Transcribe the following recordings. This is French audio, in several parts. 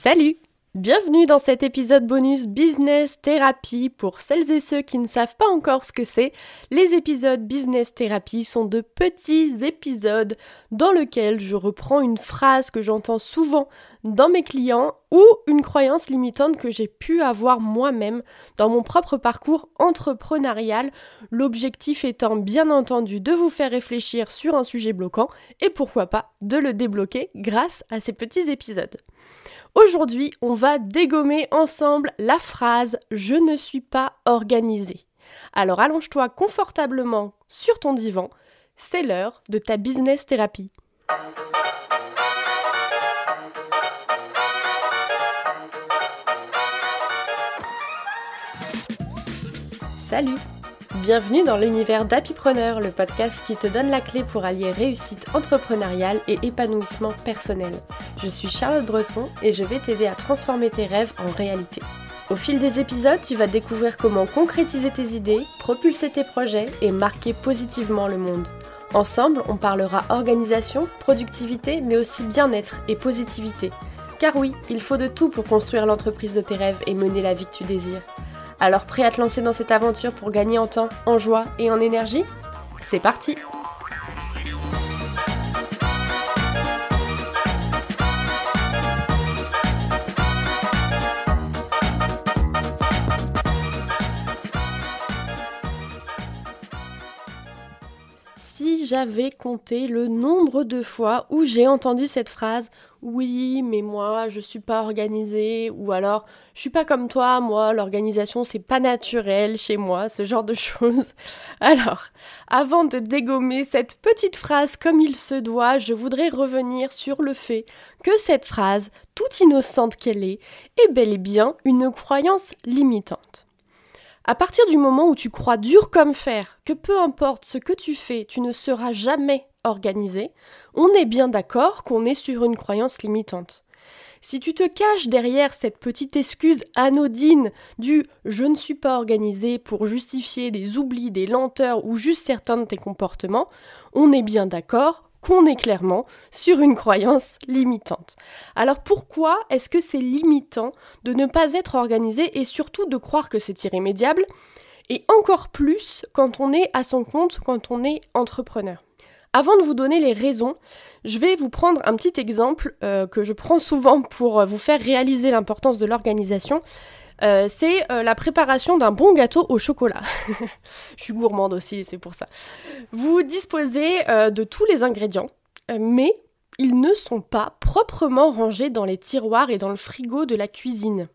Salut Bienvenue dans cet épisode bonus Business Therapy. Pour celles et ceux qui ne savent pas encore ce que c'est, les épisodes Business Therapy sont de petits épisodes dans lesquels je reprends une phrase que j'entends souvent dans mes clients ou une croyance limitante que j'ai pu avoir moi-même dans mon propre parcours entrepreneurial, l'objectif étant bien entendu de vous faire réfléchir sur un sujet bloquant et pourquoi pas de le débloquer grâce à ces petits épisodes. Aujourd'hui, on va dégommer ensemble la phrase Je ne suis pas organisé. Alors allonge-toi confortablement sur ton divan, c'est l'heure de ta business thérapie. Salut Bienvenue dans l'univers d'Happypreneur, le podcast qui te donne la clé pour allier réussite entrepreneuriale et épanouissement personnel. Je suis Charlotte Breton et je vais t'aider à transformer tes rêves en réalité. Au fil des épisodes, tu vas découvrir comment concrétiser tes idées, propulser tes projets et marquer positivement le monde. Ensemble, on parlera organisation, productivité, mais aussi bien-être et positivité. Car oui, il faut de tout pour construire l'entreprise de tes rêves et mener la vie que tu désires. Alors prêt à te lancer dans cette aventure pour gagner en temps, en joie et en énergie? C'est parti j'avais compté le nombre de fois où j'ai entendu cette phrase oui, mais moi je suis pas organisée ou alors je suis pas comme toi, moi l'organisation c'est pas naturel chez moi, ce genre de choses. Alors, avant de dégommer cette petite phrase comme il se doit, je voudrais revenir sur le fait que cette phrase, toute innocente qu'elle est, est bel et bien une croyance limitante. À partir du moment où tu crois dur comme fer que peu importe ce que tu fais, tu ne seras jamais organisé, on est bien d'accord qu'on est sur une croyance limitante. Si tu te caches derrière cette petite excuse anodine du je ne suis pas organisé pour justifier des oublis, des lenteurs ou juste certains de tes comportements, on est bien d'accord qu'on est clairement sur une croyance limitante. Alors pourquoi est-ce que c'est limitant de ne pas être organisé et surtout de croire que c'est irrémédiable et encore plus quand on est à son compte, quand on est entrepreneur? Avant de vous donner les raisons, je vais vous prendre un petit exemple euh, que je prends souvent pour vous faire réaliser l'importance de l'organisation. Euh, c'est euh, la préparation d'un bon gâteau au chocolat. je suis gourmande aussi, c'est pour ça. Vous disposez de tous les ingrédients, mais ils ne sont pas proprement rangés dans les tiroirs et dans le frigo de la cuisine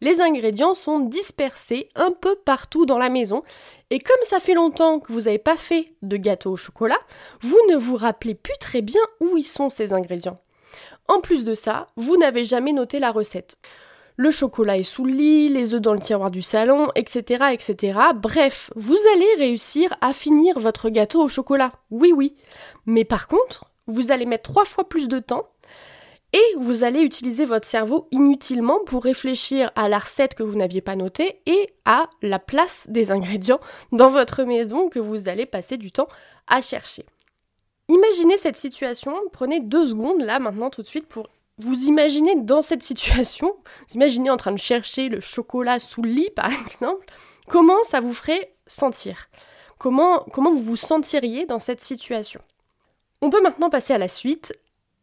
les ingrédients sont dispersés un peu partout dans la maison. Et comme ça fait longtemps que vous n'avez pas fait de gâteau au chocolat, vous ne vous rappelez plus très bien où ils sont ces ingrédients. En plus de ça, vous n'avez jamais noté la recette. Le chocolat est sous le lit, les œufs dans le tiroir du salon, etc., etc. Bref, vous allez réussir à finir votre gâteau au chocolat. Oui, oui. Mais par contre, vous allez mettre trois fois plus de temps et vous allez utiliser votre cerveau inutilement pour réfléchir à la recette que vous n'aviez pas notée et à la place des ingrédients dans votre maison que vous allez passer du temps à chercher. Imaginez cette situation, prenez deux secondes là maintenant tout de suite pour vous imaginer dans cette situation, vous imaginez en train de chercher le chocolat sous le lit par exemple, comment ça vous ferait sentir? Comment, comment vous vous sentiriez dans cette situation? On peut maintenant passer à la suite.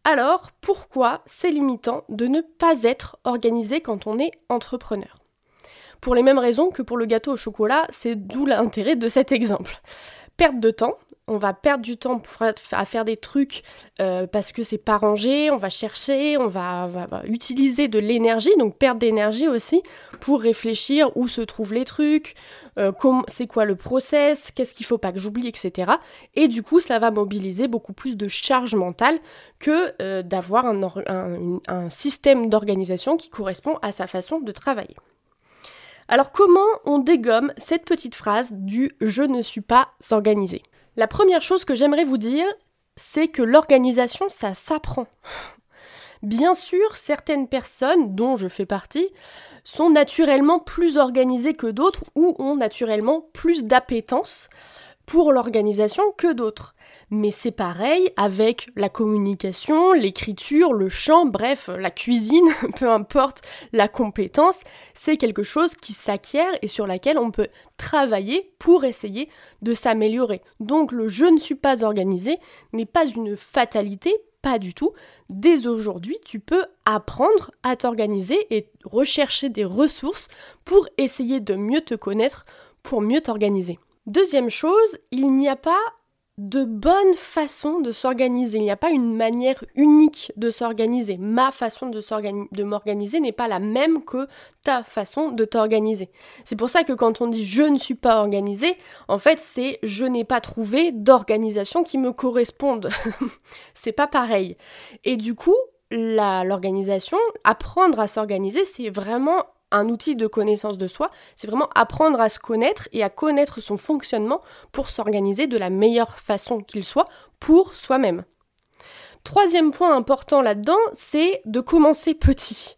Alors, pourquoi c'est limitant de ne pas être organisé quand on est entrepreneur? Pour les mêmes raisons que pour le gâteau au chocolat, c'est d'où l'intérêt de cet exemple. Perte de temps, on va perdre du temps à faire des trucs euh, parce que c'est pas rangé, on va chercher, on va, utiliser de l'énergie, donc perdre d'énergie aussi pour réfléchir où se trouvent les trucs, euh, c'est quoi le process, qu'est-ce qu'il faut pas que j'oublie, etc. Et du coup, ça va mobiliser beaucoup plus de charge mentale que euh, d'avoir un système d'organisation qui correspond à sa façon de travailler. Alors comment on dégomme cette petite phrase du je ne suis pas organisé la première chose que j'aimerais vous dire, c'est que l'organisation, ça s'apprend. Bien sûr, certaines personnes, dont je fais partie, sont naturellement plus organisées que d'autres ou ont naturellement plus d'appétence pour l'organisation que d'autres. Mais c'est pareil avec la communication, l'écriture, le chant, bref, la cuisine, peu importe la compétence, c'est quelque chose qui s'acquiert et sur laquelle on peut travailler pour essayer de s'améliorer. Donc le je ne suis pas organisé n'est pas une fatalité, pas du tout. Dès aujourd'hui, tu peux apprendre à t'organiser et rechercher des ressources pour essayer de mieux te connaître, pour mieux t'organiser. Deuxième chose, il n'y a pas de bonne façon de s'organiser. Il n'y a pas une manière unique de s'organiser. Ma façon de, m'organiser n'est pas la même que ta façon de t'organiser. C'est pour ça que quand on dit je ne suis pas organisé, en fait c'est je n'ai pas trouvé d'organisation qui me corresponde. c'est pas pareil. Et du coup, l'organisation, apprendre à s'organiser, c'est vraiment un outil de connaissance de soi, c'est vraiment apprendre à se connaître et à connaître son fonctionnement pour s'organiser de la meilleure façon qu'il soit pour soi-même. Troisième point important là-dedans, c'est de commencer petit.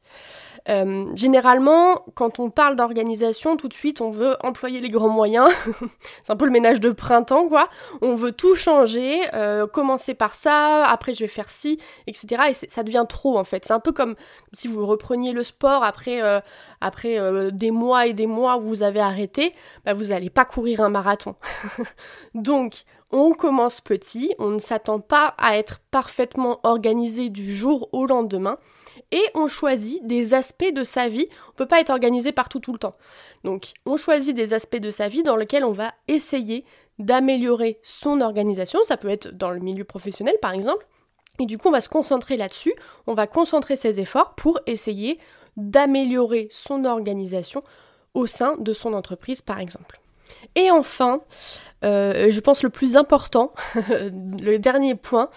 Euh, généralement, quand on parle d'organisation, tout de suite, on veut employer les grands moyens. c'est un peu le ménage de printemps, quoi. On veut tout changer, euh, commencer par ça, après je vais faire ci, etc. Et ça devient trop, en fait. C'est un peu comme si vous repreniez le sport après, euh, après des mois et des mois où vous avez arrêté, bah, vous n'allez pas courir un marathon. Donc, on commence petit, on ne s'attend pas à être parfaitement organisé du jour au lendemain et on choisit des aspects de sa vie. On ne peut pas être organisé partout tout le temps. Donc on choisit des aspects de sa vie dans lesquels on va essayer d'améliorer son organisation. Ça peut être dans le milieu professionnel par exemple. Et du coup on va se concentrer là-dessus. On va concentrer ses efforts pour essayer d'améliorer son organisation au sein de son entreprise par exemple. Et enfin, euh, je pense le plus important, le dernier point,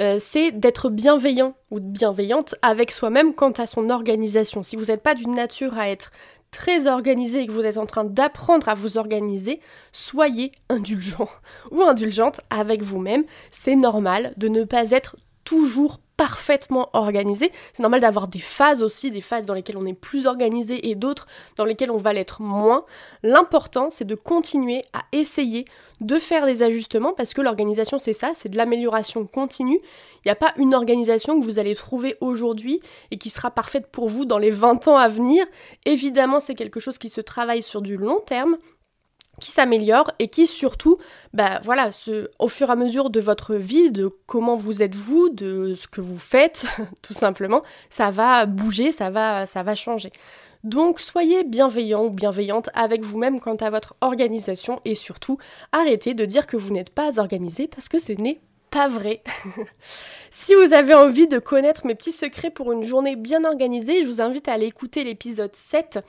euh, c'est d'être bienveillant ou bienveillante avec soi-même quant à son organisation. Si vous n'êtes pas d'une nature à être très organisé et que vous êtes en train d'apprendre à vous organiser, soyez indulgent ou indulgente avec vous-même. C'est normal de ne pas être toujours parfaitement organisé. C'est normal d'avoir des phases aussi, des phases dans lesquelles on est plus organisé et d'autres dans lesquelles on va l'être moins. L'important, c'est de continuer à essayer de faire des ajustements parce que l'organisation, c'est ça, c'est de l'amélioration continue. Il n'y a pas une organisation que vous allez trouver aujourd'hui et qui sera parfaite pour vous dans les 20 ans à venir. Évidemment, c'est quelque chose qui se travaille sur du long terme, qui s'améliore et qui surtout, bah voilà, au fur et à mesure de votre vie, de comment vous êtes vous, de ce que vous faites, tout simplement, ça va bouger, ça va, ça va changer. Donc soyez bienveillant ou bienveillante avec vous-même quant à votre organisation et surtout arrêtez de dire que vous n'êtes pas organisé parce que ce n'est pas vrai. si vous avez envie de connaître mes petits secrets pour une journée bien organisée, je vous invite à aller écouter l'épisode 7.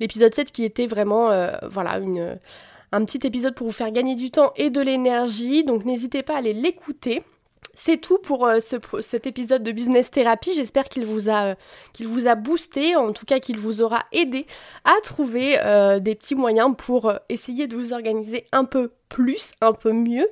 L'épisode 7 qui était vraiment euh, voilà, une, un petit épisode pour vous faire gagner du temps et de l'énergie. Donc n'hésitez pas à aller l'écouter. C'est tout pour euh, cet épisode de Business Therapy. J'espère qu'il vous, a, qu'il vous a boosté, en tout cas qu'il vous aura aidé à trouver euh, des petits moyens pour essayer de vous organiser un peu plus, un peu mieux.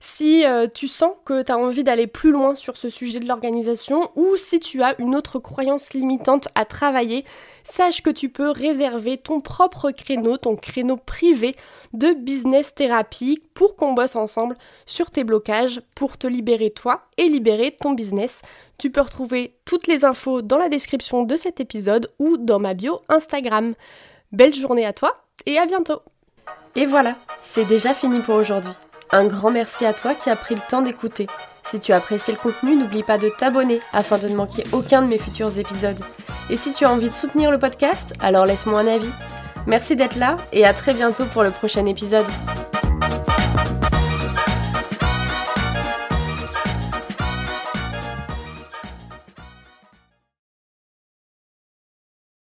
Si euh, tu sens que tu as envie d'aller plus loin sur ce sujet de l'organisation ou si tu as une autre croyance limitante à travailler, sache que tu peux réserver ton propre créneau, ton créneau privé de business thérapie pour qu'on bosse ensemble sur tes blocages pour te libérer toi et libérer ton business. Tu peux retrouver toutes les infos dans la description de cet épisode ou dans ma bio Instagram. Belle journée à toi et à bientôt et voilà, c'est déjà fini pour aujourd'hui. Un grand merci à toi qui as pris le temps d'écouter. Si tu as apprécié le contenu, n'oublie pas de t'abonner afin de ne manquer aucun de mes futurs épisodes. Et si tu as envie de soutenir le podcast, alors laisse-moi un avis. Merci d'être là et à très bientôt pour le prochain épisode.